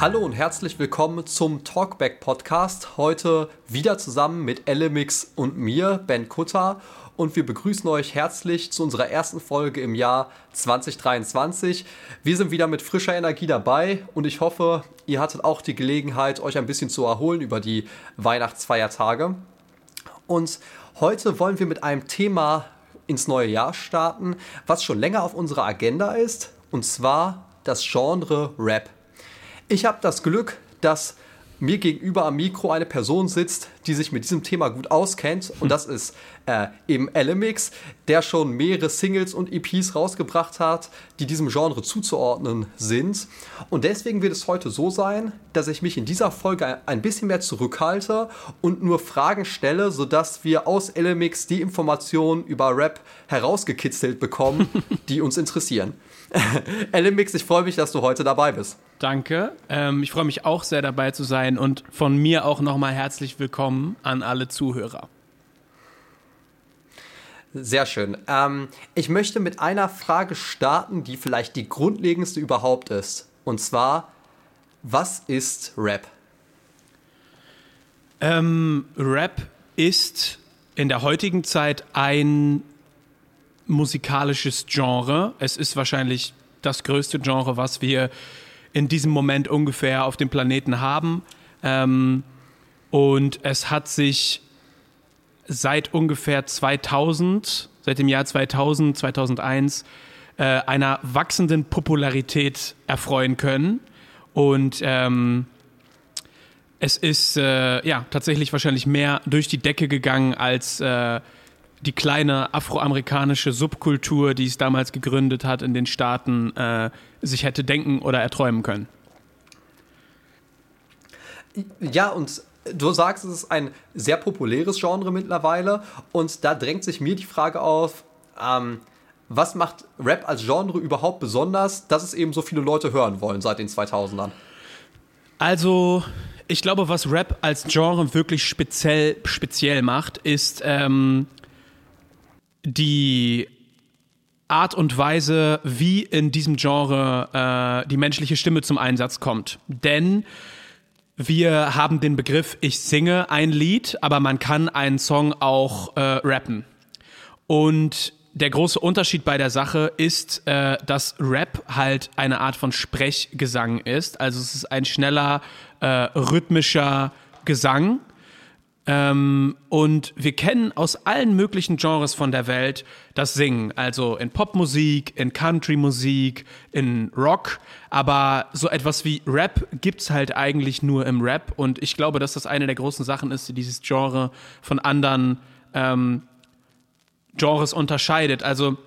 Hallo und herzlich willkommen zum Talkback Podcast. Heute wieder zusammen mit Elemix und mir, Ben Kutter. Und wir begrüßen euch herzlich zu unserer ersten Folge im Jahr 2023. Wir sind wieder mit frischer Energie dabei und ich hoffe, ihr hattet auch die Gelegenheit, euch ein bisschen zu erholen über die Weihnachtsfeiertage. Und heute wollen wir mit einem Thema ins neue Jahr starten, was schon länger auf unserer Agenda ist, und zwar das Genre Rap. Ich habe das Glück, dass mir gegenüber am Mikro eine Person sitzt, die sich mit diesem Thema gut auskennt. Und das ist äh, eben Elemix, der schon mehrere Singles und EPs rausgebracht hat, die diesem Genre zuzuordnen sind. Und deswegen wird es heute so sein, dass ich mich in dieser Folge ein bisschen mehr zurückhalte und nur Fragen stelle, sodass wir aus Elemix die Informationen über Rap herausgekitzelt bekommen, die uns interessieren. Elemix, ich freue mich, dass du heute dabei bist. Danke. Ähm, ich freue mich auch sehr dabei zu sein und von mir auch nochmal herzlich willkommen an alle Zuhörer. Sehr schön. Ähm, ich möchte mit einer Frage starten, die vielleicht die grundlegendste überhaupt ist. Und zwar, was ist Rap? Ähm, Rap ist in der heutigen Zeit ein musikalisches Genre. Es ist wahrscheinlich das größte Genre, was wir in diesem Moment ungefähr auf dem Planeten haben. Ähm, und es hat sich seit ungefähr 2000, seit dem Jahr 2000, 2001, äh, einer wachsenden Popularität erfreuen können. Und ähm, es ist äh, ja tatsächlich wahrscheinlich mehr durch die Decke gegangen als äh, die kleine afroamerikanische Subkultur, die es damals gegründet hat in den Staaten, äh, sich hätte denken oder erträumen können. Ja, und du sagst, es ist ein sehr populäres Genre mittlerweile. Und da drängt sich mir die Frage auf, ähm, was macht Rap als Genre überhaupt besonders, dass es eben so viele Leute hören wollen seit den 2000ern? Also, ich glaube, was Rap als Genre wirklich speziell, speziell macht, ist ähm, die Art und Weise, wie in diesem Genre äh, die menschliche Stimme zum Einsatz kommt. Denn wir haben den Begriff, ich singe ein Lied, aber man kann einen Song auch äh, rappen. Und der große Unterschied bei der Sache ist, äh, dass Rap halt eine Art von Sprechgesang ist. Also es ist ein schneller, äh, rhythmischer Gesang ähm, und wir kennen aus allen möglichen Genres von der Welt das Singen. Also in Popmusik, in Countrymusik, in Rock. Aber so etwas wie Rap gibt es halt eigentlich nur im Rap. Und ich glaube, dass das eine der großen Sachen ist, die dieses Genre von anderen ähm, Genres unterscheidet. Also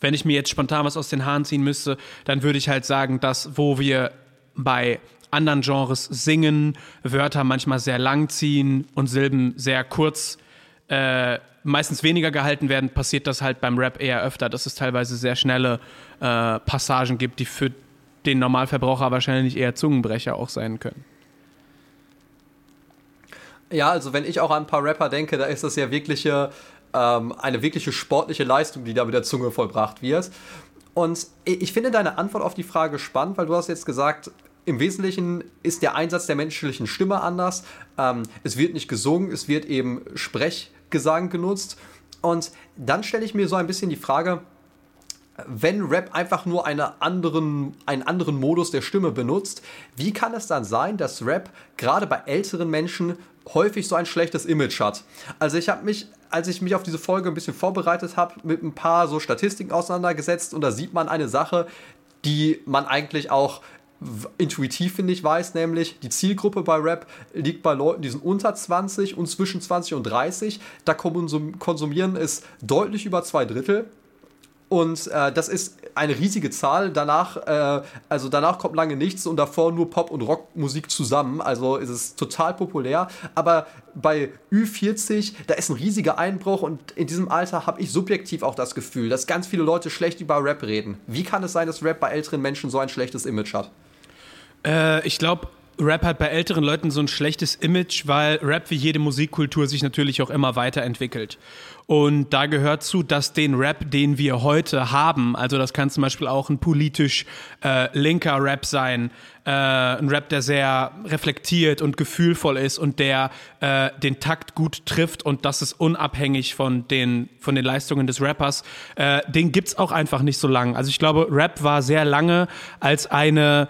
wenn ich mir jetzt spontan was aus den Haaren ziehen müsste, dann würde ich halt sagen, dass wo wir bei anderen Genres singen, Wörter manchmal sehr lang ziehen und Silben sehr kurz, äh, meistens weniger gehalten werden, passiert das halt beim Rap eher öfter, dass es teilweise sehr schnelle äh, Passagen gibt, die für den Normalverbraucher wahrscheinlich eher Zungenbrecher auch sein können. Ja, also wenn ich auch an ein paar Rapper denke, da ist das ja wirkliche, ähm, eine wirkliche sportliche Leistung, die da mit der Zunge vollbracht wird. Und ich finde deine Antwort auf die Frage spannend, weil du hast jetzt gesagt, im Wesentlichen ist der Einsatz der menschlichen Stimme anders. Ähm, es wird nicht gesungen, es wird eben Sprechgesang genutzt. Und dann stelle ich mir so ein bisschen die Frage, wenn Rap einfach nur eine anderen, einen anderen Modus der Stimme benutzt, wie kann es dann sein, dass Rap gerade bei älteren Menschen häufig so ein schlechtes Image hat? Also ich habe mich, als ich mich auf diese Folge ein bisschen vorbereitet habe, mit ein paar so Statistiken auseinandergesetzt und da sieht man eine Sache, die man eigentlich auch intuitiv, finde ich, weiß, nämlich die Zielgruppe bei Rap liegt bei Leuten, die sind unter 20 und zwischen 20 und 30. Da konsumieren es deutlich über zwei Drittel. Und äh, das ist eine riesige Zahl. Danach, äh, also danach kommt lange nichts und davor nur Pop- und Rockmusik zusammen. Also ist es total populär. Aber bei Ü40, da ist ein riesiger Einbruch und in diesem Alter habe ich subjektiv auch das Gefühl, dass ganz viele Leute schlecht über Rap reden. Wie kann es sein, dass Rap bei älteren Menschen so ein schlechtes Image hat? Äh, ich glaube, Rap hat bei älteren Leuten so ein schlechtes Image, weil Rap wie jede Musikkultur sich natürlich auch immer weiterentwickelt. Und da gehört zu, dass den Rap, den wir heute haben, also das kann zum Beispiel auch ein politisch äh, linker Rap sein, äh, ein Rap, der sehr reflektiert und gefühlvoll ist und der äh, den Takt gut trifft und das ist unabhängig von den, von den Leistungen des Rappers, äh, den gibt's auch einfach nicht so lange. Also ich glaube, Rap war sehr lange als eine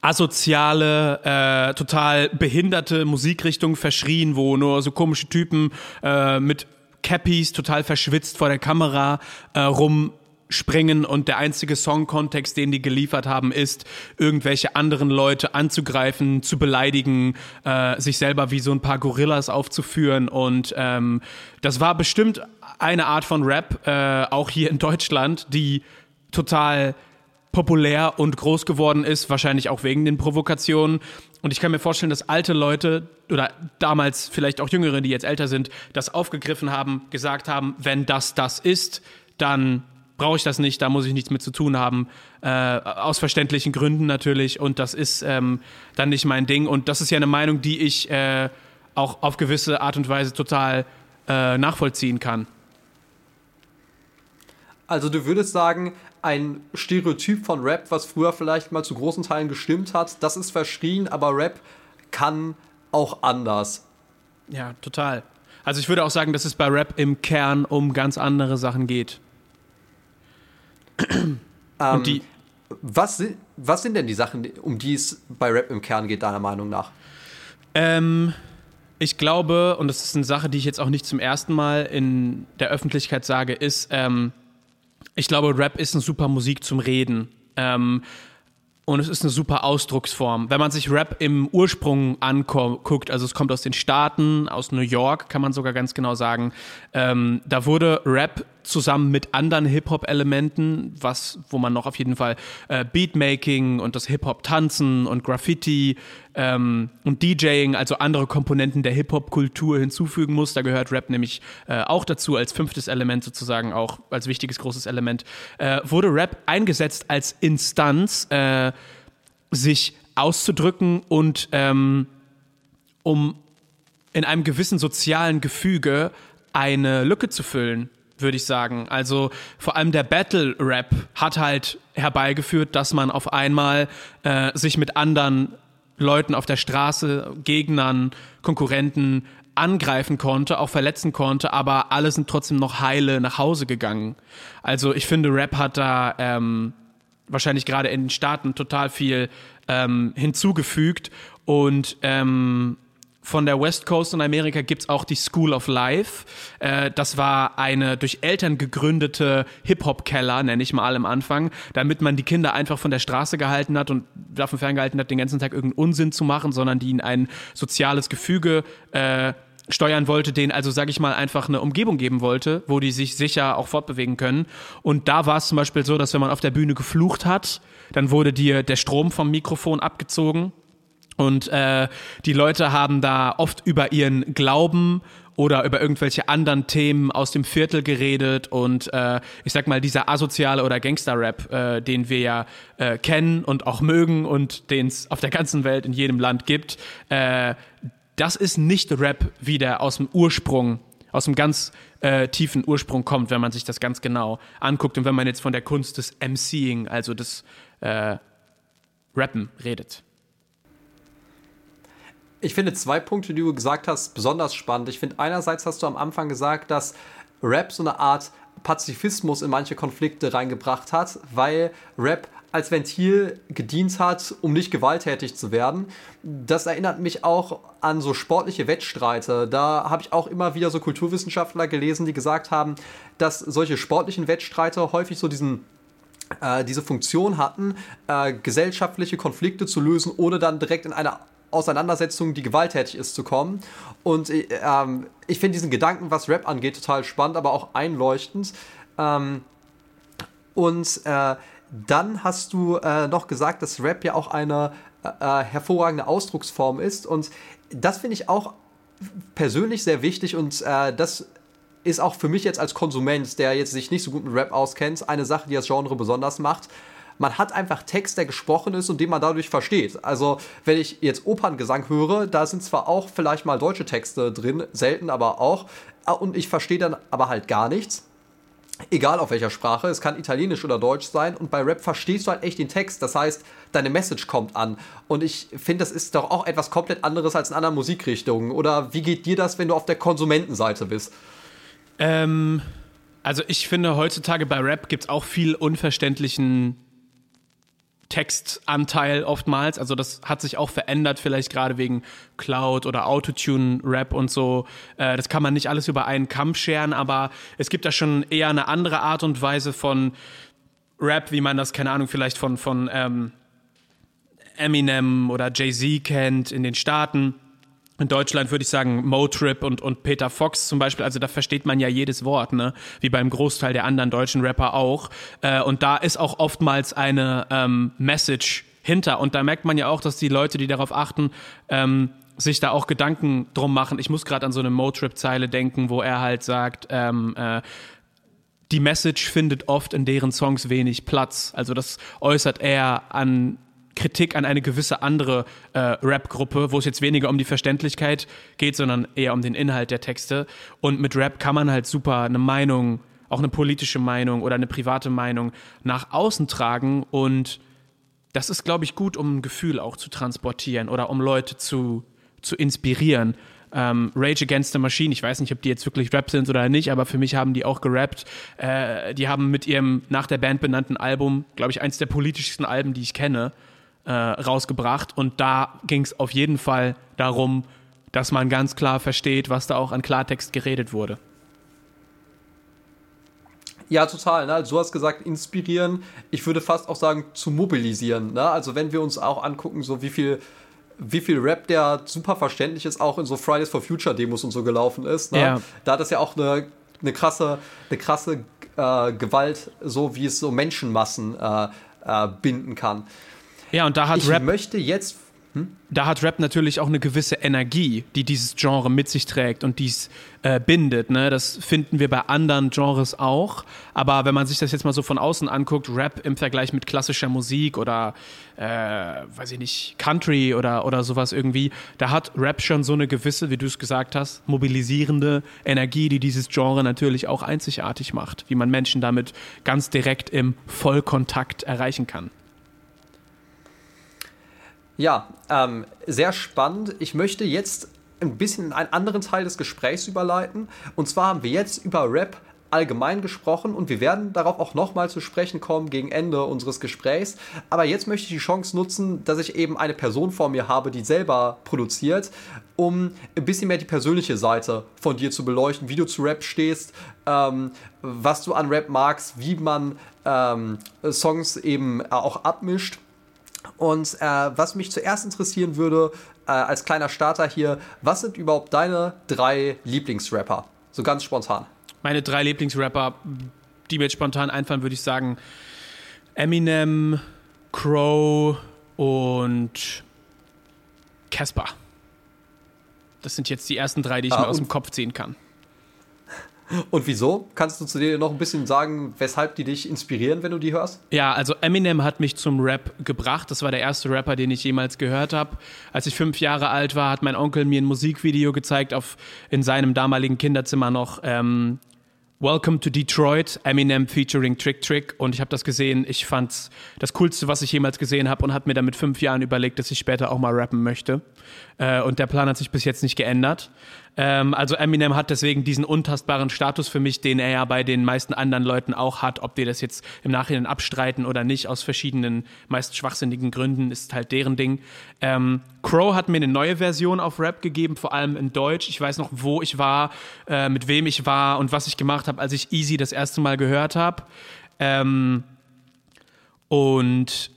asoziale, äh, total behinderte Musikrichtung verschrien, wo nur so komische Typen äh, mit Cappies total verschwitzt vor der Kamera äh, rumspringen und der einzige Songkontext, den die geliefert haben, ist, irgendwelche anderen Leute anzugreifen, zu beleidigen, äh, sich selber wie so ein paar Gorillas aufzuführen und ähm, das war bestimmt eine Art von Rap, äh, auch hier in Deutschland, die total populär und groß geworden ist, wahrscheinlich auch wegen den Provokationen. Und ich kann mir vorstellen, dass alte Leute oder damals vielleicht auch Jüngere, die jetzt älter sind, das aufgegriffen haben, gesagt haben, wenn das das ist, dann brauche ich das nicht, da muss ich nichts mit zu tun haben. Äh, aus verständlichen Gründen natürlich. Und das ist ähm, dann nicht mein Ding. Und das ist ja eine Meinung, die ich äh, auch auf gewisse Art und Weise total äh, nachvollziehen kann. Also du würdest sagen, ein Stereotyp von Rap, was früher vielleicht mal zu großen Teilen gestimmt hat, das ist verschrien, aber Rap kann auch anders. Ja, total. Also ich würde auch sagen, dass es bei Rap im Kern um ganz andere Sachen geht. Ähm, die was, sind, was sind denn die Sachen, um die es bei Rap im Kern geht, deiner Meinung nach? Ähm, ich glaube, und das ist eine Sache, die ich jetzt auch nicht zum ersten Mal in der Öffentlichkeit sage, ist, ähm, ich glaube, Rap ist eine super Musik zum Reden. Ähm, und es ist eine super Ausdrucksform. Wenn man sich Rap im Ursprung anguckt, also es kommt aus den Staaten, aus New York, kann man sogar ganz genau sagen, ähm, da wurde Rap zusammen mit anderen Hip-Hop-Elementen, was, wo man noch auf jeden Fall äh, Beatmaking und das Hip-Hop-Tanzen und Graffiti ähm, und DJing, also andere Komponenten der Hip-Hop-Kultur hinzufügen muss. Da gehört Rap nämlich äh, auch dazu, als fünftes Element sozusagen, auch als wichtiges großes Element. Äh, wurde Rap eingesetzt als Instanz, äh, sich auszudrücken und ähm, um in einem gewissen sozialen Gefüge eine Lücke zu füllen würde ich sagen. Also vor allem der Battle Rap hat halt herbeigeführt, dass man auf einmal äh, sich mit anderen Leuten auf der Straße, Gegnern, Konkurrenten angreifen konnte, auch verletzen konnte, aber alle sind trotzdem noch heile nach Hause gegangen. Also ich finde, Rap hat da ähm, wahrscheinlich gerade in den Staaten total viel ähm, hinzugefügt und ähm, von der West Coast in Amerika gibt's auch die School of Life. Äh, das war eine durch Eltern gegründete Hip-Hop-Keller, nenne ich mal am Anfang, damit man die Kinder einfach von der Straße gehalten hat und davon ferngehalten hat, den ganzen Tag irgendeinen Unsinn zu machen, sondern die in ein soziales Gefüge äh, steuern wollte, denen also, sage ich mal, einfach eine Umgebung geben wollte, wo die sich sicher auch fortbewegen können. Und da war es zum Beispiel so, dass wenn man auf der Bühne geflucht hat, dann wurde dir der Strom vom Mikrofon abgezogen und äh, die Leute haben da oft über ihren Glauben oder über irgendwelche anderen Themen aus dem Viertel geredet und äh, ich sag mal, dieser asoziale oder Gangster-Rap, äh, den wir ja äh, kennen und auch mögen und den es auf der ganzen Welt in jedem Land gibt, äh, das ist nicht Rap, wie der aus dem Ursprung, aus dem ganz äh, tiefen Ursprung kommt, wenn man sich das ganz genau anguckt und wenn man jetzt von der Kunst des MCing, also des äh, Rappen redet. Ich finde zwei Punkte, die du gesagt hast, besonders spannend. Ich finde einerseits hast du am Anfang gesagt, dass Rap so eine Art Pazifismus in manche Konflikte reingebracht hat, weil Rap als Ventil gedient hat, um nicht gewalttätig zu werden. Das erinnert mich auch an so sportliche Wettstreite. Da habe ich auch immer wieder so Kulturwissenschaftler gelesen, die gesagt haben, dass solche sportlichen Wettstreite häufig so diesen äh, diese Funktion hatten, äh, gesellschaftliche Konflikte zu lösen, ohne dann direkt in eine Auseinandersetzung, die gewalttätig ist, zu kommen. Und äh, ähm, ich finde diesen Gedanken, was Rap angeht, total spannend, aber auch einleuchtend. Ähm, und äh, dann hast du äh, noch gesagt, dass Rap ja auch eine äh, äh, hervorragende Ausdrucksform ist. Und das finde ich auch persönlich sehr wichtig und äh, das ist auch für mich jetzt als Konsument, der jetzt sich nicht so gut mit Rap auskennt, eine Sache, die das Genre besonders macht, man hat einfach Text, der gesprochen ist und den man dadurch versteht. Also, wenn ich jetzt Operngesang höre, da sind zwar auch vielleicht mal deutsche Texte drin, selten aber auch, ah, und ich verstehe dann aber halt gar nichts. Egal auf welcher Sprache, es kann Italienisch oder Deutsch sein und bei Rap verstehst du halt echt den Text. Das heißt, deine Message kommt an. Und ich finde, das ist doch auch etwas komplett anderes als in anderen Musikrichtungen. Oder wie geht dir das, wenn du auf der Konsumentenseite bist? Ähm, also ich finde, heutzutage bei Rap gibt es auch viel unverständlichen Textanteil oftmals. Also das hat sich auch verändert, vielleicht gerade wegen Cloud oder Autotune-Rap und so. Äh, das kann man nicht alles über einen Kamm scheren, aber es gibt da schon eher eine andere Art und Weise von Rap, wie man das, keine Ahnung, vielleicht von, von ähm, Eminem oder Jay-Z kennt in den Staaten in Deutschland würde ich sagen Motrip und, und Peter Fox zum Beispiel, also da versteht man ja jedes Wort, ne? Wie beim Großteil der anderen deutschen Rapper auch. Äh, und da ist auch oftmals eine ähm, Message hinter. Und da merkt man ja auch, dass die Leute, die darauf achten, ähm, sich da auch Gedanken drum machen. Ich muss gerade an so eine Motrip-Zeile denken, wo er halt sagt, ähm, äh, die Message findet oft in deren Songs wenig Platz. Also das äußert er an Kritik an eine gewisse andere äh, Rap-Gruppe, wo es jetzt weniger um die Verständlichkeit geht, sondern eher um den Inhalt der Texte. Und mit Rap kann man halt super eine Meinung, auch eine politische Meinung oder eine private Meinung nach außen tragen. Und das ist, glaube ich, gut, um ein Gefühl auch zu transportieren oder um Leute zu, zu inspirieren. Ähm, Rage Against the Machine, ich weiß nicht, ob die jetzt wirklich Rap sind oder nicht, aber für mich haben die auch gerappt. Äh, die haben mit ihrem nach der Band benannten Album, glaube ich, eins der politischsten Alben, die ich kenne äh, rausgebracht. Und da ging es auf jeden Fall darum, dass man ganz klar versteht, was da auch an Klartext geredet wurde. Ja, total. Ne? Also du hast gesagt, inspirieren. Ich würde fast auch sagen, zu mobilisieren. Ne? Also wenn wir uns auch angucken, so wie viel, wie viel Rap, der super verständlich ist, auch in so Fridays for Future Demos und so gelaufen ist. Ne? Ja. Da hat es ja auch eine, eine krasse, eine krasse äh, Gewalt, so wie es so Menschenmassen äh, äh, binden kann. Ja, und da hat ich Rap. möchte jetzt. Hm? Da hat Rap natürlich auch eine gewisse Energie, die dieses Genre mit sich trägt und dies äh, bindet. Ne? Das finden wir bei anderen Genres auch. Aber wenn man sich das jetzt mal so von außen anguckt, Rap im Vergleich mit klassischer Musik oder, äh, weiß ich nicht, Country oder, oder sowas irgendwie, da hat Rap schon so eine gewisse, wie du es gesagt hast, mobilisierende Energie, die dieses Genre natürlich auch einzigartig macht, wie man Menschen damit ganz direkt im Vollkontakt erreichen kann. Ja, ähm, sehr spannend. Ich möchte jetzt ein bisschen in einen anderen Teil des Gesprächs überleiten. Und zwar haben wir jetzt über Rap allgemein gesprochen und wir werden darauf auch nochmal zu sprechen kommen gegen Ende unseres Gesprächs. Aber jetzt möchte ich die Chance nutzen, dass ich eben eine Person vor mir habe, die selber produziert, um ein bisschen mehr die persönliche Seite von dir zu beleuchten, wie du zu Rap stehst, ähm, was du an Rap magst, wie man ähm, Songs eben auch abmischt und äh, was mich zuerst interessieren würde, äh, als kleiner Starter hier, was sind überhaupt deine drei Lieblingsrapper? So ganz spontan. Meine drei Lieblingsrapper, die mir jetzt spontan einfallen, würde ich sagen Eminem, Crow und Casper. Das sind jetzt die ersten drei, die ich ah, mir aus dem Kopf ziehen kann. Und wieso? Kannst du zu dir noch ein bisschen sagen, weshalb die dich inspirieren, wenn du die hörst? Ja, also Eminem hat mich zum Rap gebracht. Das war der erste Rapper, den ich jemals gehört habe. Als ich fünf Jahre alt war, hat mein Onkel mir ein Musikvideo gezeigt, auf, in seinem damaligen Kinderzimmer noch. Ähm, Welcome to Detroit, Eminem featuring Trick Trick. Und ich habe das gesehen. Ich fand das Coolste, was ich jemals gesehen habe und habe mir dann mit fünf Jahren überlegt, dass ich später auch mal rappen möchte. Äh, und der Plan hat sich bis jetzt nicht geändert. Ähm, also Eminem hat deswegen diesen untastbaren Status für mich, den er ja bei den meisten anderen Leuten auch hat. Ob die das jetzt im Nachhinein abstreiten oder nicht, aus verschiedenen, meist schwachsinnigen Gründen, ist halt deren Ding. Ähm, Crow hat mir eine neue Version auf Rap gegeben, vor allem in Deutsch. Ich weiß noch, wo ich war, äh, mit wem ich war und was ich gemacht habe, als ich Easy das erste Mal gehört habe. Ähm, und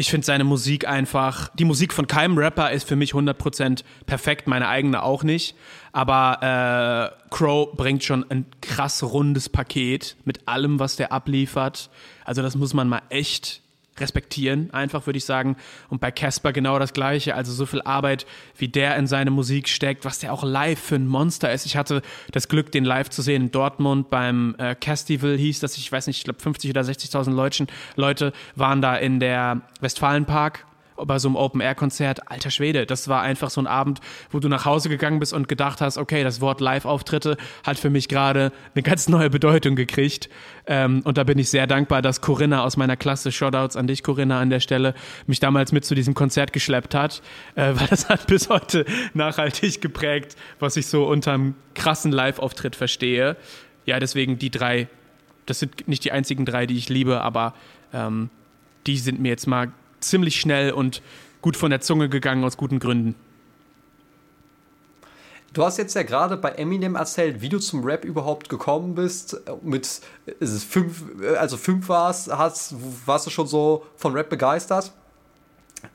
ich finde seine Musik einfach, die Musik von keinem Rapper ist für mich 100% perfekt, meine eigene auch nicht. Aber äh, Crow bringt schon ein krass rundes Paket mit allem, was der abliefert. Also das muss man mal echt respektieren, einfach würde ich sagen. Und bei Casper genau das Gleiche. Also so viel Arbeit, wie der in seine Musik steckt, was der auch live für ein Monster ist. Ich hatte das Glück, den live zu sehen in Dortmund beim äh, Castival hieß das, ich weiß nicht, ich glaube 50 oder 60.000 Leute waren da in der Westfalenpark bei so einem Open-Air-Konzert, alter Schwede, das war einfach so ein Abend, wo du nach Hause gegangen bist und gedacht hast, okay, das Wort Live-Auftritte hat für mich gerade eine ganz neue Bedeutung gekriegt. Ähm, und da bin ich sehr dankbar, dass Corinna aus meiner Klasse, Shoutouts an dich, Corinna, an der Stelle, mich damals mit zu diesem Konzert geschleppt hat, äh, weil das hat bis heute nachhaltig geprägt, was ich so unterm krassen Live-Auftritt verstehe. Ja, deswegen die drei, das sind nicht die einzigen drei, die ich liebe, aber ähm, die sind mir jetzt mal ziemlich schnell und gut von der Zunge gegangen aus guten Gründen. Du hast jetzt ja gerade bei Eminem erzählt, wie du zum Rap überhaupt gekommen bist. Mit fünf, also fünf warst, hast, warst du schon so von Rap begeistert.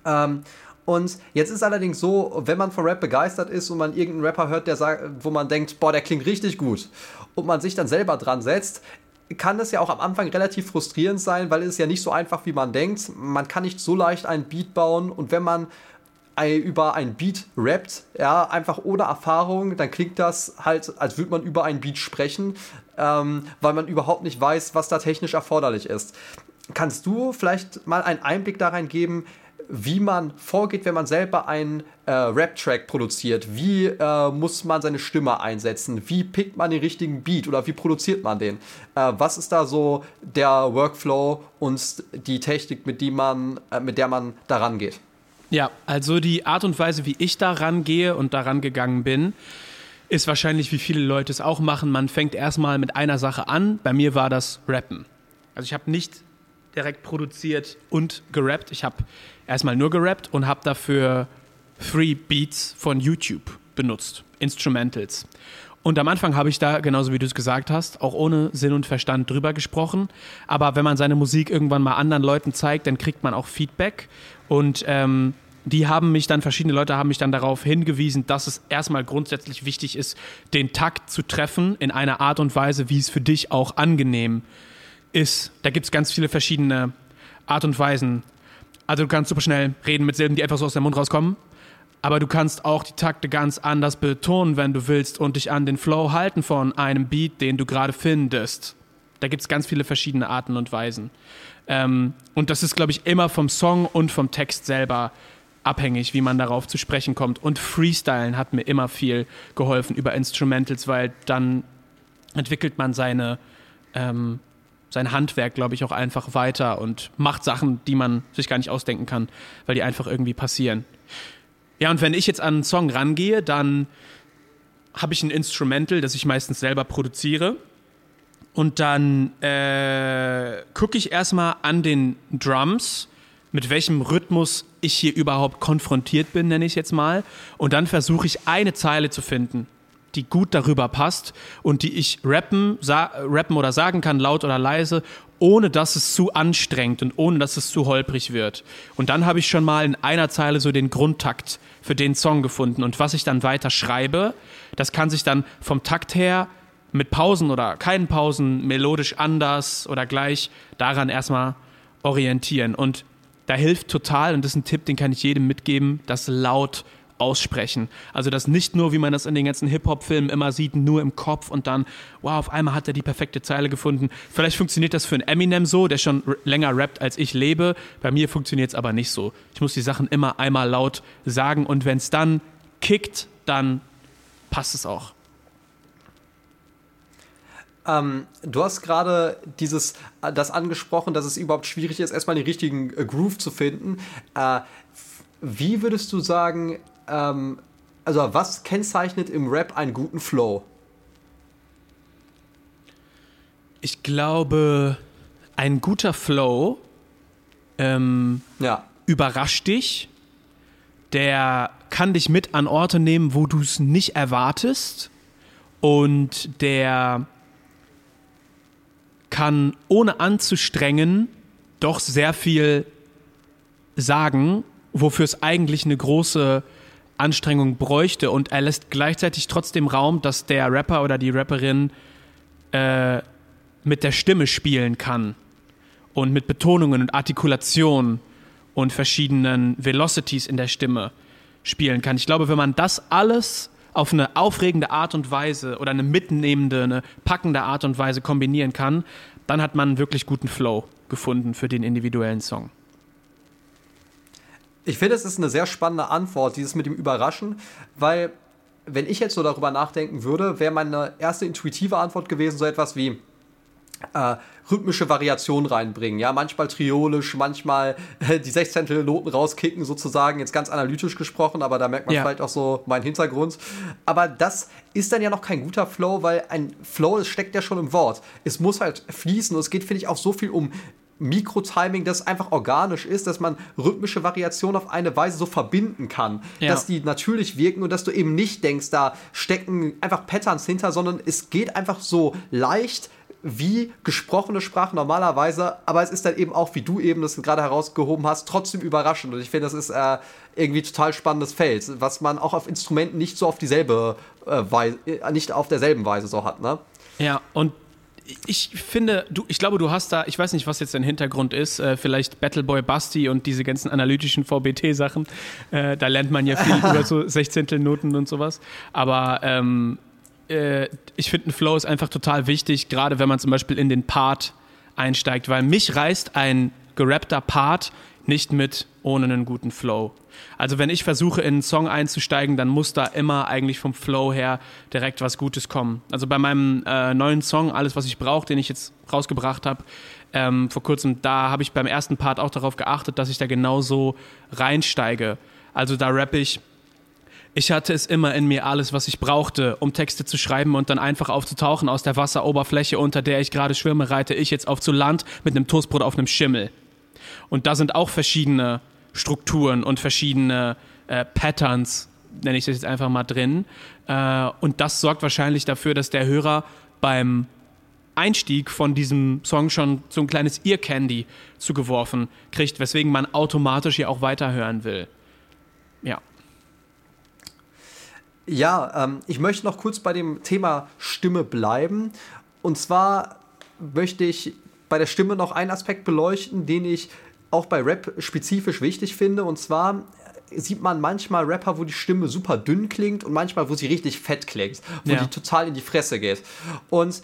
Ähm, und jetzt ist allerdings so, wenn man von Rap begeistert ist und man irgendeinen Rapper hört, der sagt, wo man denkt, boah, der klingt richtig gut, und man sich dann selber dran setzt, kann das ja auch am Anfang relativ frustrierend sein, weil es ja nicht so einfach, wie man denkt. Man kann nicht so leicht einen Beat bauen und wenn man über ein Beat rappt, ja, einfach ohne Erfahrung, dann klingt das halt, als würde man über einen Beat sprechen, ähm, weil man überhaupt nicht weiß, was da technisch erforderlich ist. Kannst du vielleicht mal einen Einblick darin geben, wie man vorgeht, wenn man selber einen äh, Rap-Track produziert. Wie äh, muss man seine Stimme einsetzen? Wie pickt man den richtigen Beat oder wie produziert man den? Äh, was ist da so der Workflow und die Technik, mit, die man, äh, mit der man daran geht? Ja, also die Art und Weise, wie ich daran gehe und daran gegangen bin, ist wahrscheinlich, wie viele Leute es auch machen. Man fängt erstmal mit einer Sache an. Bei mir war das Rappen. Also ich habe nicht direkt produziert und gerappt. Ich habe erstmal nur gerappt und habe dafür Free Beats von YouTube benutzt, Instrumentals. Und am Anfang habe ich da, genauso wie du es gesagt hast, auch ohne Sinn und Verstand drüber gesprochen. Aber wenn man seine Musik irgendwann mal anderen Leuten zeigt, dann kriegt man auch Feedback. Und ähm, die haben mich dann, verschiedene Leute haben mich dann darauf hingewiesen, dass es erstmal grundsätzlich wichtig ist, den Takt zu treffen in einer Art und Weise, wie es für dich auch angenehm ist. Da gibt es ganz viele verschiedene Art und Weisen. Also du kannst super schnell reden mit Silben, die einfach so aus dem Mund rauskommen. Aber du kannst auch die Takte ganz anders betonen, wenn du willst, und dich an den Flow halten von einem Beat, den du gerade findest. Da gibt es ganz viele verschiedene Arten und Weisen. Ähm, und das ist, glaube ich, immer vom Song und vom Text selber abhängig, wie man darauf zu sprechen kommt. Und Freestylen hat mir immer viel geholfen über Instrumentals, weil dann entwickelt man seine, ähm, sein Handwerk, glaube ich, auch einfach weiter und macht Sachen, die man sich gar nicht ausdenken kann, weil die einfach irgendwie passieren. Ja, und wenn ich jetzt an einen Song rangehe, dann habe ich ein Instrumental, das ich meistens selber produziere. Und dann äh, gucke ich erstmal an den Drums, mit welchem Rhythmus ich hier überhaupt konfrontiert bin, nenne ich jetzt mal. Und dann versuche ich eine Zeile zu finden, die gut darüber passt und die ich rappen, rappen oder sagen kann, laut oder leise, ohne dass es zu anstrengend und ohne dass es zu holprig wird. Und dann habe ich schon mal in einer Zeile so den Grundtakt für den Song gefunden. Und was ich dann weiter schreibe, das kann sich dann vom Takt her mit Pausen oder keinen Pausen, melodisch anders oder gleich daran erstmal orientieren. Und da hilft total, und das ist ein Tipp, den kann ich jedem mitgeben, das laut aussprechen. Also das nicht nur, wie man das in den ganzen Hip-Hop-Filmen immer sieht, nur im Kopf und dann, wow, auf einmal hat er die perfekte Zeile gefunden. Vielleicht funktioniert das für einen Eminem so, der schon länger rappt, als ich lebe. Bei mir funktioniert es aber nicht so. Ich muss die Sachen immer einmal laut sagen und wenn es dann kickt, dann passt es auch. Ähm, du hast gerade dieses, äh, das angesprochen, dass es überhaupt schwierig ist, erstmal den richtigen äh, Groove zu finden. Äh, wie würdest du sagen, ähm, also was kennzeichnet im Rap einen guten Flow? Ich glaube, ein guter Flow ähm, ja. überrascht dich. Der kann dich mit an Orte nehmen, wo du es nicht erwartest. Und der kann ohne anzustrengen doch sehr viel sagen, wofür es eigentlich eine große Anstrengung bräuchte und er lässt gleichzeitig trotzdem Raum, dass der Rapper oder die Rapperin äh, mit der Stimme spielen kann. und mit Betonungen und Artikulation und verschiedenen Velocities in der Stimme spielen kann. Ich glaube, wenn man das alles auf eine aufregende Art und Weise oder eine mitnehmende, eine packende Art und Weise kombinieren kann, dann hat man einen wirklich guten Flow gefunden für den individuellen Song. Ich finde, es ist eine sehr spannende Antwort, dieses mit dem Überraschen, weil wenn ich jetzt so darüber nachdenken würde, wäre meine erste intuitive Antwort gewesen so etwas wie äh, rhythmische Variation reinbringen. Ja, manchmal triolisch, manchmal äh, die Sechzehntel Noten rauskicken, sozusagen, jetzt ganz analytisch gesprochen, aber da merkt man ja. vielleicht auch so meinen Hintergrund. Aber das ist dann ja noch kein guter Flow, weil ein Flow, es steckt ja schon im Wort. Es muss halt fließen und es geht, finde ich, auch so viel um Mikrotiming, das einfach organisch ist, dass man rhythmische Variationen auf eine Weise so verbinden kann, ja. dass die natürlich wirken und dass du eben nicht denkst, da stecken einfach Patterns hinter, sondern es geht einfach so leicht wie gesprochene Sprache normalerweise, aber es ist dann eben auch, wie du eben das gerade herausgehoben hast, trotzdem überraschend. Und ich finde, das ist äh, irgendwie total spannendes Feld, was man auch auf Instrumenten nicht so auf dieselbe äh, Weise, äh, nicht auf derselben Weise so hat, ne? Ja, und ich finde, du, ich glaube, du hast da, ich weiß nicht, was jetzt dein Hintergrund ist, äh, vielleicht Battleboy Basti und diese ganzen analytischen VBT-Sachen. Äh, da lernt man ja viel über so Sechzehntelnoten und sowas. Aber ähm, äh, ich finde, ein Flow ist einfach total wichtig, gerade wenn man zum Beispiel in den Part einsteigt, weil mich reißt ein gerappter Part nicht mit ohne einen guten Flow. Also wenn ich versuche, in einen Song einzusteigen, dann muss da immer eigentlich vom Flow her direkt was Gutes kommen. Also bei meinem äh, neuen Song, Alles, was ich brauche, den ich jetzt rausgebracht habe, ähm, vor kurzem, da habe ich beim ersten Part auch darauf geachtet, dass ich da genauso reinsteige. Also da rappe ich, ich hatte es immer in mir alles, was ich brauchte, um Texte zu schreiben und dann einfach aufzutauchen aus der Wasseroberfläche, unter der ich gerade schwimme, reite ich jetzt auf zu Land mit einem Toastbrot auf einem Schimmel. Und da sind auch verschiedene Strukturen und verschiedene äh, Patterns, nenne ich das jetzt einfach mal drin. Äh, und das sorgt wahrscheinlich dafür, dass der Hörer beim Einstieg von diesem Song schon so ein kleines Ear Candy zugeworfen kriegt, weswegen man automatisch ja auch weiterhören will. Ja. Ja, ähm, ich möchte noch kurz bei dem Thema Stimme bleiben. Und zwar möchte ich bei der Stimme noch einen Aspekt beleuchten, den ich auch bei Rap spezifisch wichtig finde. Und zwar sieht man manchmal Rapper, wo die Stimme super dünn klingt und manchmal, wo sie richtig fett klingt, wo ja. die total in die Fresse geht. Und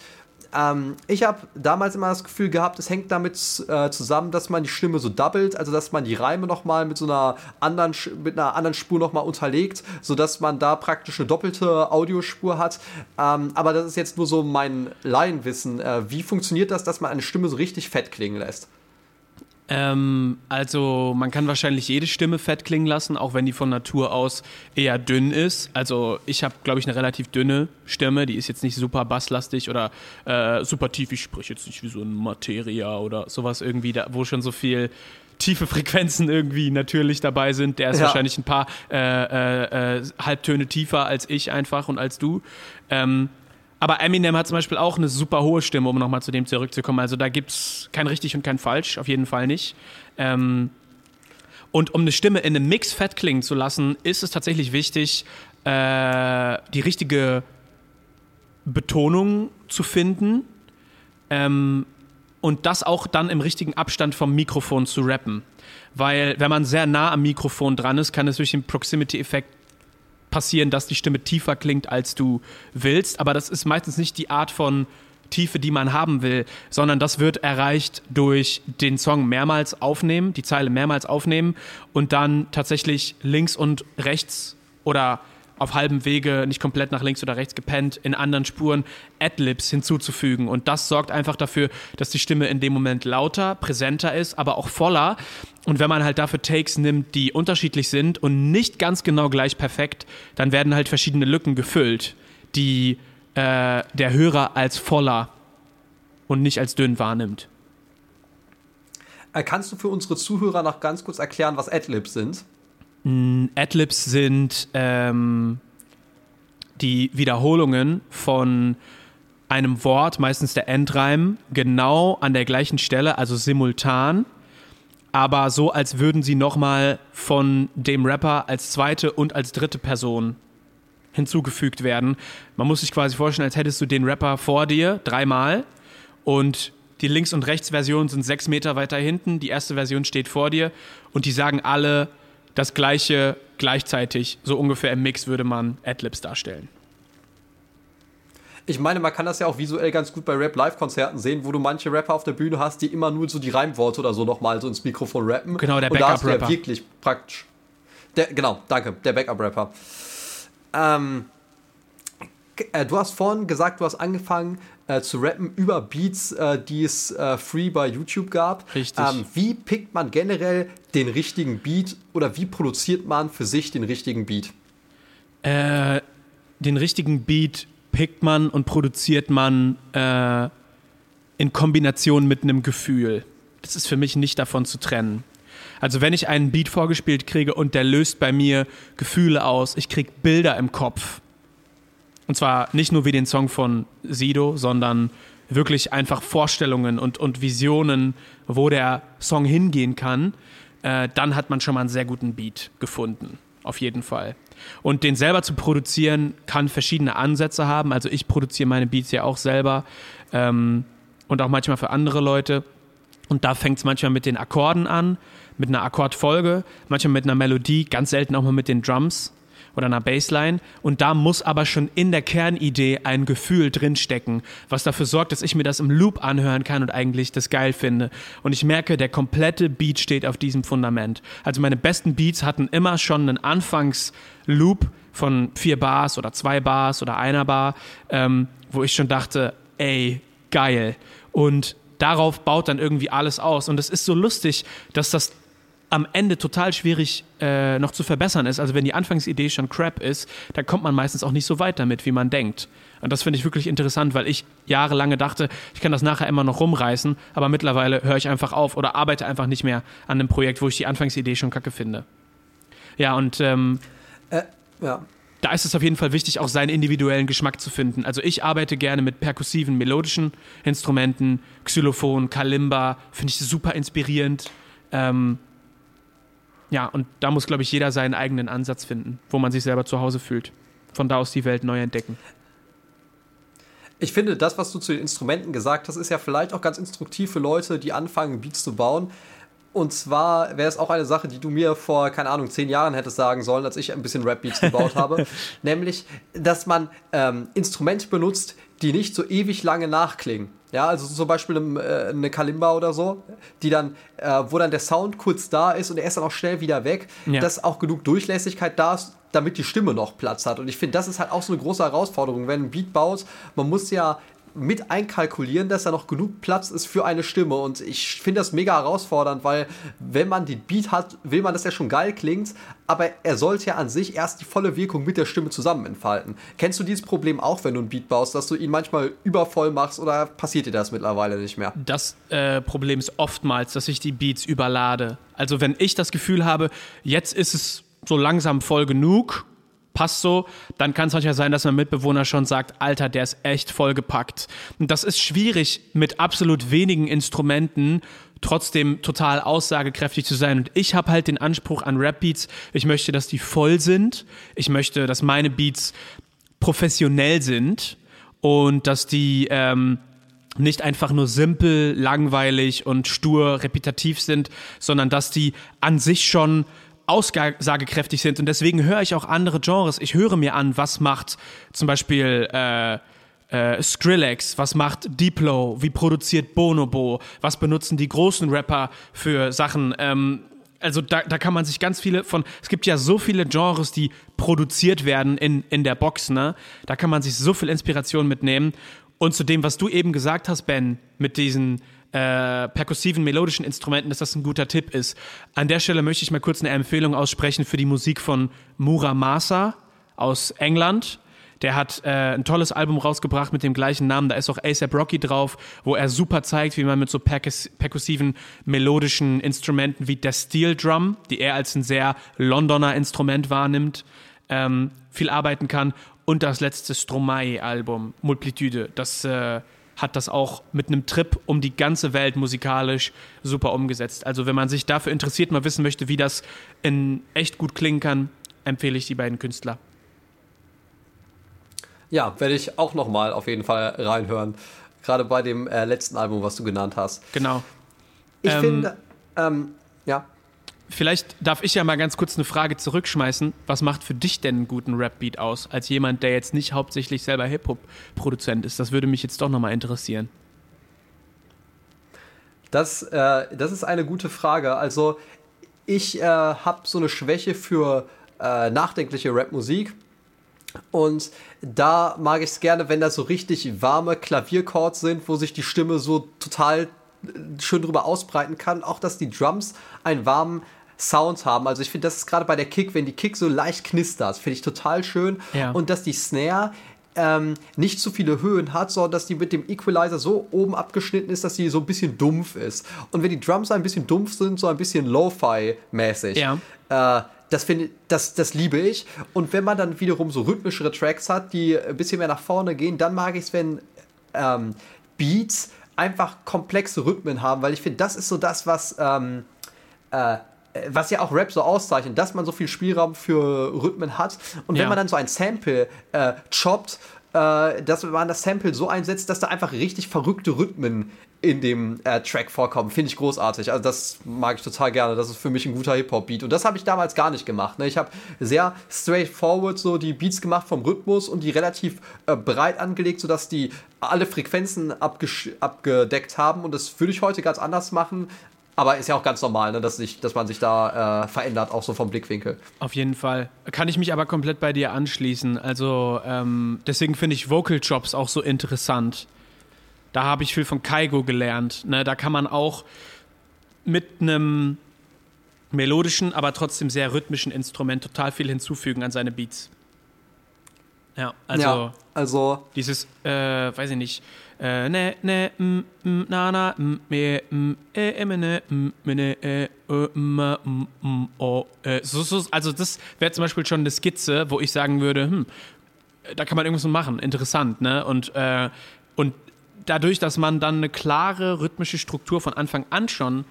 ähm, ich habe damals immer das Gefühl gehabt, es hängt damit äh, zusammen, dass man die Stimme so doubelt, also dass man die Reime nochmal mit so einer anderen, mit einer anderen Spur nochmal unterlegt, sodass man da praktisch eine doppelte Audiospur hat. Ähm, aber das ist jetzt nur so mein Laienwissen. Äh, wie funktioniert das, dass man eine Stimme so richtig fett klingen lässt? Ähm, also man kann wahrscheinlich jede Stimme fett klingen lassen, auch wenn die von Natur aus eher dünn ist. Also ich habe, glaube ich, eine relativ dünne Stimme, die ist jetzt nicht super basslastig oder äh, super tief. Ich spreche jetzt nicht wie so ein Materia oder sowas irgendwie, da, wo schon so viel tiefe Frequenzen irgendwie natürlich dabei sind. Der ist ja. wahrscheinlich ein paar äh, äh, äh Halbtöne tiefer als ich einfach und als du. Ähm, aber Eminem hat zum Beispiel auch eine super hohe Stimme, um nochmal zu dem zurückzukommen. Also da gibt es kein richtig und kein falsch, auf jeden Fall nicht. Ähm, und um eine Stimme in einem Mix fett klingen zu lassen, ist es tatsächlich wichtig, äh, die richtige Betonung zu finden ähm, und das auch dann im richtigen Abstand vom Mikrofon zu rappen. Weil wenn man sehr nah am Mikrofon dran ist, kann es durch den Proximity-Effekt passieren, dass die Stimme tiefer klingt, als du willst. Aber das ist meistens nicht die Art von Tiefe, die man haben will, sondern das wird erreicht durch den Song mehrmals aufnehmen, die Zeile mehrmals aufnehmen und dann tatsächlich links und rechts oder auf halbem Wege, nicht komplett nach links oder rechts gepennt, in anderen Spuren Adlibs hinzuzufügen. Und das sorgt einfach dafür, dass die Stimme in dem Moment lauter, präsenter ist, aber auch voller. Und wenn man halt dafür Takes nimmt, die unterschiedlich sind und nicht ganz genau gleich perfekt, dann werden halt verschiedene Lücken gefüllt, die äh, der Hörer als voller und nicht als dünn wahrnimmt. Äh, kannst du für unsere Zuhörer noch ganz kurz erklären, was Adlibs sind? Adlibs sind ähm, die Wiederholungen von einem Wort, meistens der Endreim, genau an der gleichen Stelle, also simultan, aber so, als würden sie nochmal von dem Rapper als zweite und als dritte Person hinzugefügt werden. Man muss sich quasi vorstellen, als hättest du den Rapper vor dir dreimal und die Links- und Rechts-Version sind sechs Meter weiter hinten, die erste Version steht vor dir und die sagen alle das gleiche gleichzeitig. So ungefähr im Mix würde man Adlibs darstellen. Ich meine, man kann das ja auch visuell ganz gut bei Rap-Live-Konzerten sehen, wo du manche Rapper auf der Bühne hast, die immer nur so die Reimworte oder so nochmal so ins Mikrofon rappen. Genau, der Backup-Rapper. Ja wirklich praktisch. Der, genau, danke, der Backup-Rapper. Ähm, äh, du hast vorhin gesagt, du hast angefangen äh, zu rappen über Beats, äh, die es äh, free bei YouTube gab. Richtig. Ähm, wie pickt man generell den richtigen Beat oder wie produziert man für sich den richtigen Beat? Äh, den richtigen Beat pickt man und produziert man äh, in Kombination mit einem Gefühl. Das ist für mich nicht davon zu trennen. Also wenn ich einen Beat vorgespielt kriege und der löst bei mir Gefühle aus, ich kriege Bilder im Kopf. Und zwar nicht nur wie den Song von Sido, sondern wirklich einfach Vorstellungen und, und Visionen, wo der Song hingehen kann, äh, dann hat man schon mal einen sehr guten Beat gefunden. Auf jeden Fall. Und den selber zu produzieren, kann verschiedene Ansätze haben. Also ich produziere meine Beats ja auch selber ähm, und auch manchmal für andere Leute. Und da fängt es manchmal mit den Akkorden an mit einer Akkordfolge, manchmal mit einer Melodie, ganz selten auch mal mit den Drums oder einer Bassline. Und da muss aber schon in der Kernidee ein Gefühl drinstecken, was dafür sorgt, dass ich mir das im Loop anhören kann und eigentlich das geil finde. Und ich merke, der komplette Beat steht auf diesem Fundament. Also meine besten Beats hatten immer schon einen Anfangsloop von vier Bars oder zwei Bars oder einer Bar, ähm, wo ich schon dachte, ey, geil. Und darauf baut dann irgendwie alles aus. Und es ist so lustig, dass das am Ende total schwierig äh, noch zu verbessern ist. Also wenn die Anfangsidee schon crap ist, dann kommt man meistens auch nicht so weit damit, wie man denkt. Und das finde ich wirklich interessant, weil ich jahrelange dachte, ich kann das nachher immer noch rumreißen, aber mittlerweile höre ich einfach auf oder arbeite einfach nicht mehr an einem Projekt, wo ich die Anfangsidee schon kacke finde. Ja, und ähm, äh, ja. da ist es auf jeden Fall wichtig, auch seinen individuellen Geschmack zu finden. Also ich arbeite gerne mit perkussiven, melodischen Instrumenten, Xylophon, Kalimba, finde ich super inspirierend. Ähm, ja, und da muss, glaube ich, jeder seinen eigenen Ansatz finden, wo man sich selber zu Hause fühlt. Von da aus die Welt neu entdecken. Ich finde, das, was du zu den Instrumenten gesagt hast, ist ja vielleicht auch ganz instruktiv für Leute, die anfangen, Beats zu bauen. Und zwar wäre es auch eine Sache, die du mir vor, keine Ahnung, zehn Jahren hättest sagen sollen, als ich ein bisschen Rap-Beats gebaut habe. Nämlich, dass man ähm, Instrumente benutzt, die nicht so ewig lange nachklingen. Ja, also zum Beispiel eine, äh, eine Kalimba oder so, die dann, äh, wo dann der Sound kurz da ist und er ist dann auch schnell wieder weg, ja. dass auch genug Durchlässigkeit da ist, damit die Stimme noch Platz hat. Und ich finde, das ist halt auch so eine große Herausforderung, wenn ein Beat baut. Man muss ja mit einkalkulieren, dass da noch genug Platz ist für eine Stimme. Und ich finde das mega herausfordernd, weil wenn man den Beat hat, will man, dass er schon geil klingt, aber er sollte ja an sich erst die volle Wirkung mit der Stimme zusammen entfalten. Kennst du dieses Problem auch, wenn du einen Beat baust, dass du ihn manchmal übervoll machst oder passiert dir das mittlerweile nicht mehr? Das äh, Problem ist oftmals, dass ich die Beats überlade. Also wenn ich das Gefühl habe, jetzt ist es so langsam voll genug passt so, dann kann es manchmal sein, dass mein Mitbewohner schon sagt, Alter, der ist echt vollgepackt. Und das ist schwierig, mit absolut wenigen Instrumenten trotzdem total aussagekräftig zu sein. Und ich habe halt den Anspruch an Rap-Beats, ich möchte, dass die voll sind. Ich möchte, dass meine Beats professionell sind und dass die ähm, nicht einfach nur simpel, langweilig und stur repetitiv sind, sondern dass die an sich schon aussagekräftig sind. Und deswegen höre ich auch andere Genres. Ich höre mir an, was macht zum Beispiel äh, äh, Skrillex, was macht Diplo, wie produziert Bonobo, was benutzen die großen Rapper für Sachen. Ähm, also da, da kann man sich ganz viele von, es gibt ja so viele Genres, die produziert werden in, in der Box, ne? Da kann man sich so viel Inspiration mitnehmen. Und zu dem, was du eben gesagt hast, Ben, mit diesen äh, perkussiven, melodischen Instrumenten, dass das ein guter Tipp ist. An der Stelle möchte ich mal kurz eine Empfehlung aussprechen für die Musik von Muramasa aus England. Der hat äh, ein tolles Album rausgebracht mit dem gleichen Namen. Da ist auch ASAP Rocky drauf, wo er super zeigt, wie man mit so perkus perkussiven, melodischen Instrumenten wie der Steel Drum, die er als ein sehr Londoner Instrument wahrnimmt, ähm, viel arbeiten kann. Und das letzte Stromae-Album, Multitude, das äh, hat das auch mit einem Trip um die ganze Welt musikalisch super umgesetzt. Also wenn man sich dafür interessiert, mal wissen möchte, wie das in echt gut klingen kann, empfehle ich die beiden Künstler. Ja, werde ich auch noch mal auf jeden Fall reinhören. Gerade bei dem äh, letzten Album, was du genannt hast. Genau. Ich ähm, finde, ähm, ja. Vielleicht darf ich ja mal ganz kurz eine Frage zurückschmeißen. Was macht für dich denn einen guten Rap-Beat aus, als jemand, der jetzt nicht hauptsächlich selber Hip-Hop-Produzent ist? Das würde mich jetzt doch nochmal interessieren. Das, äh, das ist eine gute Frage. Also, ich äh, habe so eine Schwäche für äh, nachdenkliche Rap-Musik. Und da mag ich es gerne, wenn das so richtig warme Klavierchords sind, wo sich die Stimme so total äh, schön drüber ausbreiten kann. Auch, dass die Drums einen warmen Sound haben. Also ich finde, das ist gerade bei der Kick, wenn die Kick so leicht knistert, finde ich total schön. Ja. Und dass die Snare ähm, nicht zu viele Höhen hat, sondern dass die mit dem Equalizer so oben abgeschnitten ist, dass sie so ein bisschen dumpf ist. Und wenn die Drums ein bisschen dumpf sind, so ein bisschen Lo-Fi-mäßig, ja. äh, das finde das, das liebe ich. Und wenn man dann wiederum so rhythmischere Tracks hat, die ein bisschen mehr nach vorne gehen, dann mag ich es, wenn ähm, Beats einfach komplexe Rhythmen haben, weil ich finde, das ist so das, was ähm, äh, was ja auch Rap so auszeichnet, dass man so viel Spielraum für Rhythmen hat. Und wenn ja. man dann so ein Sample äh, choppt, äh, dass man das Sample so einsetzt, dass da einfach richtig verrückte Rhythmen in dem äh, Track vorkommen. Finde ich großartig. Also das mag ich total gerne. Das ist für mich ein guter Hip-Hop-Beat. Und das habe ich damals gar nicht gemacht. Ne? Ich habe sehr straightforward so die Beats gemacht vom Rhythmus und die relativ äh, breit angelegt, sodass die alle Frequenzen abgedeckt haben. Und das würde ich heute ganz anders machen. Aber ist ja auch ganz normal, ne, dass, sich, dass man sich da äh, verändert, auch so vom Blickwinkel. Auf jeden Fall. Kann ich mich aber komplett bei dir anschließen. Also ähm, deswegen finde ich Vocal Jobs auch so interessant. Da habe ich viel von Kaigo gelernt. Ne? Da kann man auch mit einem melodischen, aber trotzdem sehr rhythmischen Instrument total viel hinzufügen an seine Beats. Ja, also, ja, also dieses, äh, weiß ich nicht, äh, ne, ne, m, m, na, na, m, me, m, e, e, ne, m, ne, e, m, m, o, äh, so, so, also das wäre zum Beispiel schon eine Skizze, wo ich sagen würde, hm, da kann man irgendwas machen, interessant, ne? Und, äh, und dadurch, dass man dann eine klare rhythmische Struktur von Anfang an schon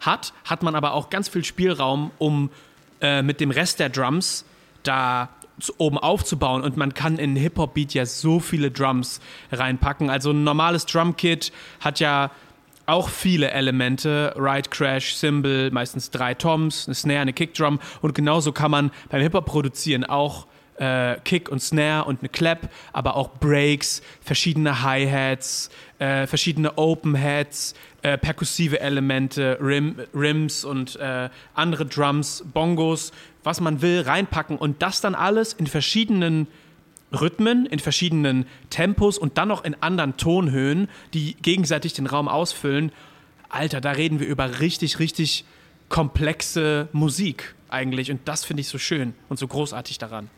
hat, hat man aber auch ganz viel Spielraum, um äh, mit dem Rest der Drums da oben aufzubauen. Und man kann in Hip-Hop-Beat ja so viele Drums reinpacken. Also ein normales Drum-Kit hat ja auch viele Elemente, Ride, Crash, Cymbal, meistens drei Toms, eine Snare, eine Kickdrum. Und genauso kann man beim Hip-Hop produzieren auch äh, Kick und Snare und eine Clap, aber auch Breaks, verschiedene Hi-Hats, äh, verschiedene Open-Hats, äh, perkussive Elemente, Rim, Rims und äh, andere Drums, Bongos, was man will, reinpacken und das dann alles in verschiedenen Rhythmen, in verschiedenen Tempos und dann noch in anderen Tonhöhen, die gegenseitig den Raum ausfüllen. Alter, da reden wir über richtig, richtig komplexe Musik eigentlich und das finde ich so schön und so großartig daran.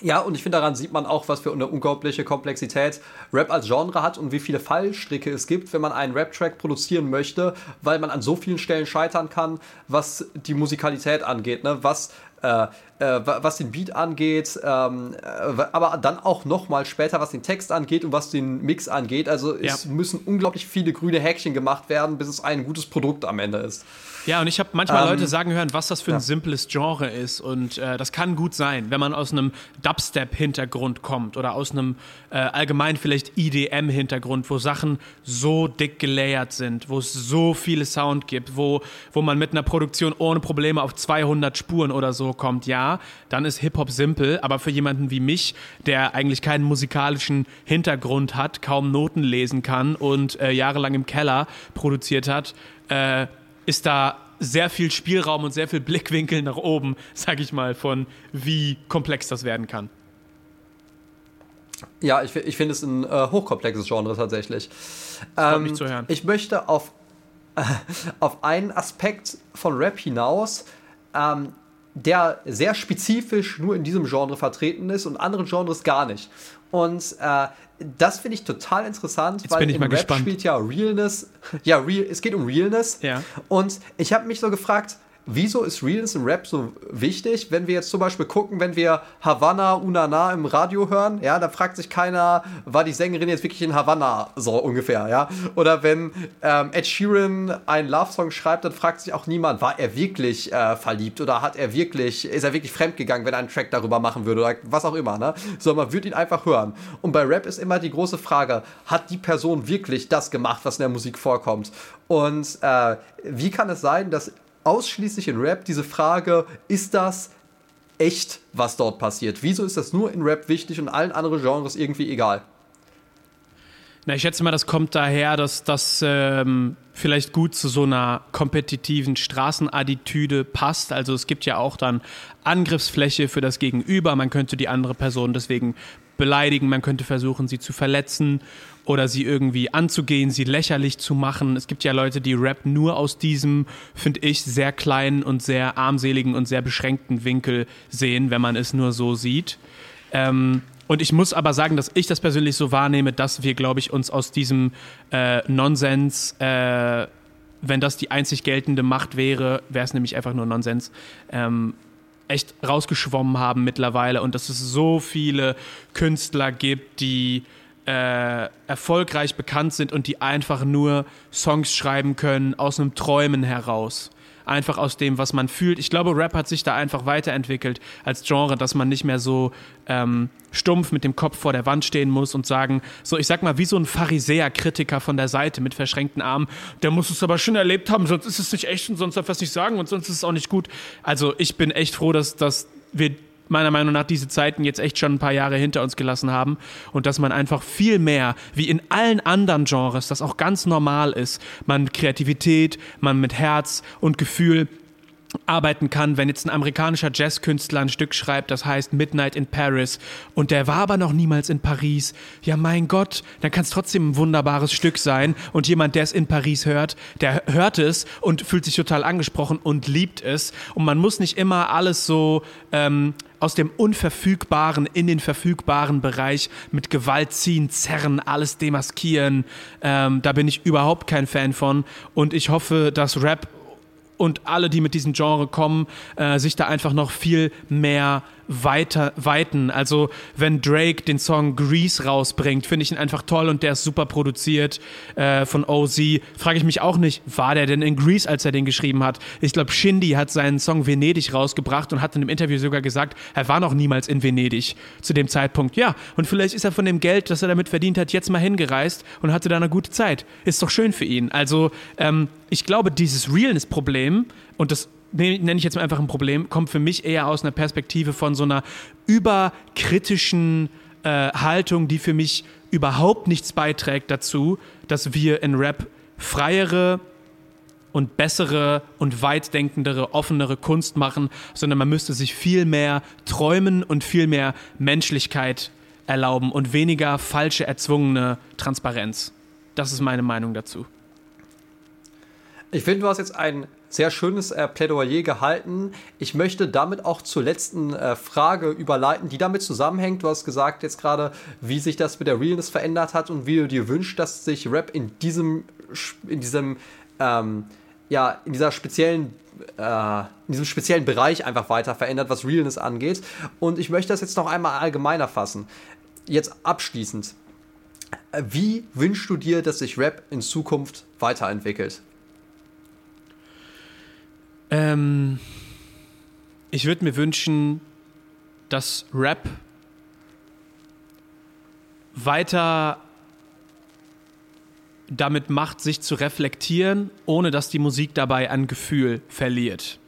Ja, und ich finde, daran sieht man auch, was für eine unglaubliche Komplexität Rap als Genre hat und wie viele Fallstricke es gibt, wenn man einen Rap-Track produzieren möchte, weil man an so vielen Stellen scheitern kann, was die Musikalität angeht, ne? was äh, äh, was den Beat angeht, ähm, äh, aber dann auch nochmal später, was den Text angeht und was den Mix angeht. Also ja. es müssen unglaublich viele grüne Häkchen gemacht werden, bis es ein gutes Produkt am Ende ist. Ja, und ich habe manchmal ähm, Leute sagen hören, was das für ein ja. simples Genre ist. Und äh, das kann gut sein, wenn man aus einem Dubstep-Hintergrund kommt oder aus einem äh, allgemein vielleicht EDM-Hintergrund, wo Sachen so dick gelayert sind, wo es so viele Sound gibt, wo, wo man mit einer Produktion ohne Probleme auf 200 Spuren oder so kommt. Ja, dann ist Hip-Hop simpel, aber für jemanden wie mich, der eigentlich keinen musikalischen Hintergrund hat, kaum Noten lesen kann und äh, jahrelang im Keller produziert hat, äh, ist da sehr viel Spielraum und sehr viel Blickwinkel nach oben, sag ich mal, von wie komplex das werden kann. Ja, ich, ich finde es ein äh, hochkomplexes Genre tatsächlich. Ähm, mich zu hören. Ich möchte auf, äh, auf einen Aspekt von Rap hinaus, ähm, der sehr spezifisch nur in diesem Genre vertreten ist und anderen Genres gar nicht. Und äh, das finde ich total interessant, Jetzt weil bin ich im mal Rap gespannt. spielt ja Realness. Ja, Real, es geht um Realness. Ja. Und ich habe mich so gefragt, wieso ist Realness im Rap so wichtig? Wenn wir jetzt zum Beispiel gucken, wenn wir Havanna Unana im Radio hören, ja, da fragt sich keiner, war die Sängerin jetzt wirklich in Havanna so ungefähr, ja? Oder wenn ähm, Ed Sheeran einen Love-Song schreibt, dann fragt sich auch niemand, war er wirklich äh, verliebt oder hat er wirklich, ist er wirklich fremdgegangen, wenn er einen Track darüber machen würde oder was auch immer, ne? So, man würde ihn einfach hören. Und bei Rap ist immer die große Frage, hat die Person wirklich das gemacht, was in der Musik vorkommt? Und äh, wie kann es sein, dass ausschließlich in Rap diese Frage, ist das echt, was dort passiert? Wieso ist das nur in Rap wichtig und allen anderen Genres irgendwie egal? Na, ich schätze mal, das kommt daher, dass das ähm, vielleicht gut zu so einer kompetitiven Straßenattitüde passt. Also es gibt ja auch dann Angriffsfläche für das Gegenüber. Man könnte die andere Person deswegen beleidigen, man könnte versuchen, sie zu verletzen oder sie irgendwie anzugehen, sie lächerlich zu machen. Es gibt ja Leute, die Rap nur aus diesem, finde ich, sehr kleinen und sehr armseligen und sehr beschränkten Winkel sehen, wenn man es nur so sieht. Ähm, und ich muss aber sagen, dass ich das persönlich so wahrnehme, dass wir, glaube ich, uns aus diesem äh, Nonsens, äh, wenn das die einzig geltende Macht wäre, wäre es nämlich einfach nur Nonsens, ähm, echt rausgeschwommen haben mittlerweile und dass es so viele Künstler gibt, die äh, erfolgreich bekannt sind und die einfach nur Songs schreiben können aus einem Träumen heraus. Einfach aus dem, was man fühlt. Ich glaube, Rap hat sich da einfach weiterentwickelt als Genre, dass man nicht mehr so ähm, stumpf mit dem Kopf vor der Wand stehen muss und sagen, so ich sag mal, wie so ein Pharisäer-Kritiker von der Seite mit verschränkten Armen, der muss es aber schon erlebt haben, sonst ist es nicht echt und sonst darf er es nicht sagen und sonst ist es auch nicht gut. Also ich bin echt froh, dass, dass wir meiner Meinung nach diese Zeiten jetzt echt schon ein paar Jahre hinter uns gelassen haben und dass man einfach viel mehr, wie in allen anderen Genres, das auch ganz normal ist, man mit Kreativität, man mit Herz und Gefühl arbeiten kann, wenn jetzt ein amerikanischer Jazzkünstler ein Stück schreibt, das heißt Midnight in Paris und der war aber noch niemals in Paris. Ja, mein Gott, dann kann es trotzdem ein wunderbares Stück sein und jemand, der es in Paris hört, der hört es und fühlt sich total angesprochen und liebt es und man muss nicht immer alles so ähm, aus dem Unverfügbaren in den verfügbaren Bereich mit Gewalt ziehen, zerren, alles demaskieren. Ähm, da bin ich überhaupt kein Fan von und ich hoffe, dass Rap und alle, die mit diesem Genre kommen, äh, sich da einfach noch viel mehr weiter weiten. Also wenn Drake den Song Grease rausbringt, finde ich ihn einfach toll und der ist super produziert äh, von OZ. Frage ich mich auch nicht, war der denn in Grease, als er den geschrieben hat? Ich glaube, Shindy hat seinen Song Venedig rausgebracht und hat in einem Interview sogar gesagt, er war noch niemals in Venedig zu dem Zeitpunkt. Ja, und vielleicht ist er von dem Geld, das er damit verdient hat, jetzt mal hingereist und hatte da eine gute Zeit. Ist doch schön für ihn. Also ähm, ich glaube, dieses Realness-Problem und das nenne ich jetzt mal einfach ein Problem, kommt für mich eher aus einer Perspektive von so einer überkritischen äh, Haltung, die für mich überhaupt nichts beiträgt dazu, dass wir in Rap freiere und bessere und weitdenkendere, offenere Kunst machen, sondern man müsste sich viel mehr träumen und viel mehr Menschlichkeit erlauben und weniger falsche, erzwungene Transparenz. Das ist meine Meinung dazu. Ich finde, du hast jetzt ein sehr schönes äh, Plädoyer gehalten. Ich möchte damit auch zur letzten äh, Frage überleiten, die damit zusammenhängt. Du hast gesagt jetzt gerade, wie sich das mit der Realness verändert hat und wie du dir wünschst, dass sich Rap in diesem, in diesem, ähm, ja, in dieser speziellen äh, in diesem speziellen Bereich einfach weiter verändert, was Realness angeht. Und ich möchte das jetzt noch einmal allgemeiner fassen. Jetzt abschließend. Wie wünschst du dir, dass sich Rap in Zukunft weiterentwickelt? Ähm, ich würde mir wünschen, dass Rap weiter damit macht, sich zu reflektieren, ohne dass die Musik dabei an Gefühl verliert.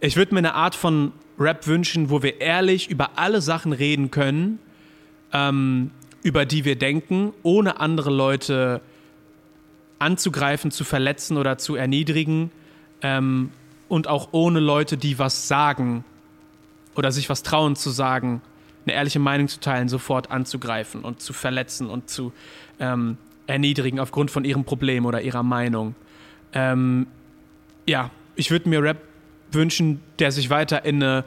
Ich würde mir eine Art von Rap wünschen, wo wir ehrlich über alle Sachen reden können, ähm, über die wir denken, ohne andere Leute anzugreifen, zu verletzen oder zu erniedrigen. Ähm, und auch ohne Leute, die was sagen oder sich was trauen zu sagen, eine ehrliche Meinung zu teilen, sofort anzugreifen und zu verletzen und zu ähm, erniedrigen aufgrund von ihrem Problem oder ihrer Meinung. Ähm, ja, ich würde mir Rap wünschen, der sich weiter in eine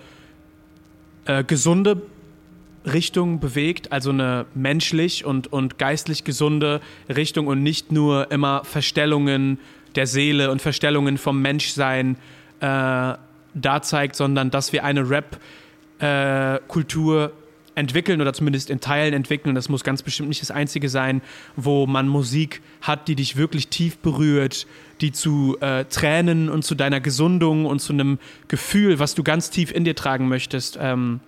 äh, gesunde Richtung bewegt, also eine menschlich und, und geistlich gesunde Richtung und nicht nur immer Verstellungen der Seele und Verstellungen vom Menschsein äh, da zeigt, sondern dass wir eine Rap-Kultur äh, entwickeln oder zumindest in Teilen entwickeln. Das muss ganz bestimmt nicht das Einzige sein, wo man Musik hat, die dich wirklich tief berührt, die zu äh, Tränen und zu deiner Gesundung und zu einem Gefühl, was du ganz tief in dir tragen möchtest, ähm,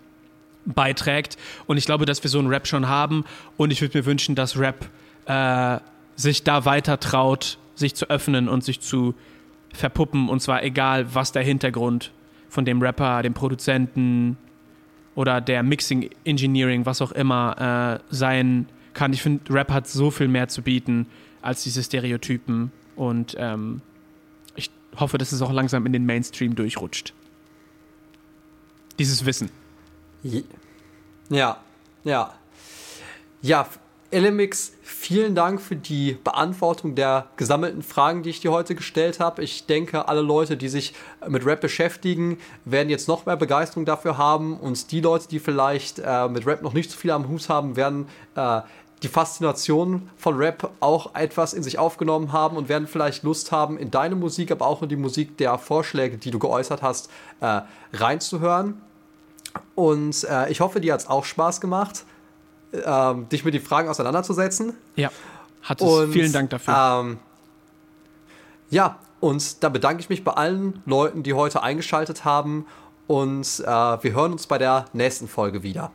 beiträgt. Und ich glaube, dass wir so einen Rap schon haben. Und ich würde mir wünschen, dass Rap äh, sich da weiter traut, sich zu öffnen und sich zu verpuppen. Und zwar egal, was der Hintergrund von dem Rapper, dem Produzenten, oder der Mixing Engineering, was auch immer äh, sein kann. Ich finde, Rap hat so viel mehr zu bieten als diese Stereotypen und ähm, ich hoffe, dass es auch langsam in den Mainstream durchrutscht. Dieses Wissen. Ja, ja. Ja, LMX, vielen Dank für die Beantwortung der gesammelten Fragen, die ich dir heute gestellt habe. Ich denke, alle Leute, die sich mit Rap beschäftigen, werden jetzt noch mehr Begeisterung dafür haben. Und die Leute, die vielleicht äh, mit Rap noch nicht so viel am Hut haben, werden äh, die Faszination von Rap auch etwas in sich aufgenommen haben und werden vielleicht Lust haben, in deine Musik, aber auch in die Musik der Vorschläge, die du geäußert hast, äh, reinzuhören. Und äh, ich hoffe, dir hat es auch Spaß gemacht ähm, dich mit den Fragen auseinanderzusetzen. Ja, hat es. Und, Vielen Dank dafür. Ähm, ja, und da bedanke ich mich bei allen Leuten, die heute eingeschaltet haben. Und äh, wir hören uns bei der nächsten Folge wieder.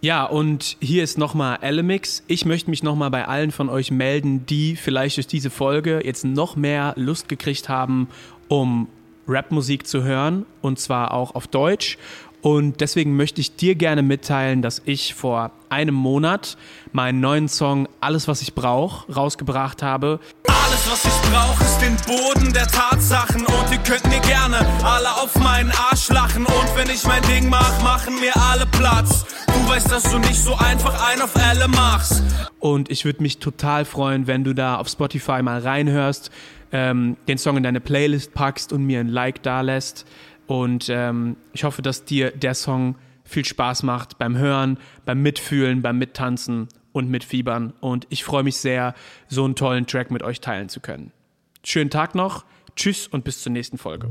Ja, und hier ist nochmal Elemix. Ich möchte mich nochmal bei allen von euch melden, die vielleicht durch diese Folge jetzt noch mehr Lust gekriegt haben, um Rapmusik zu hören. Und zwar auch auf Deutsch. Und deswegen möchte ich dir gerne mitteilen, dass ich vor einem Monat meinen neuen Song Alles, was ich brauche rausgebracht habe. Alles, was ich brauche, ist den Boden der Tatsachen. Und ihr könnt mir gerne alle auf meinen Arsch lachen. Und wenn ich mein Ding mach, machen mir alle Platz. Du weißt, dass du nicht so einfach ein auf alle machst. Und ich würde mich total freuen, wenn du da auf Spotify mal reinhörst, ähm, den Song in deine Playlist packst und mir ein Like da lässt. Und ähm, ich hoffe, dass dir der Song viel Spaß macht beim Hören, beim Mitfühlen, beim Mittanzen und Mitfiebern. Und ich freue mich sehr, so einen tollen Track mit euch teilen zu können. Schönen Tag noch, tschüss und bis zur nächsten Folge.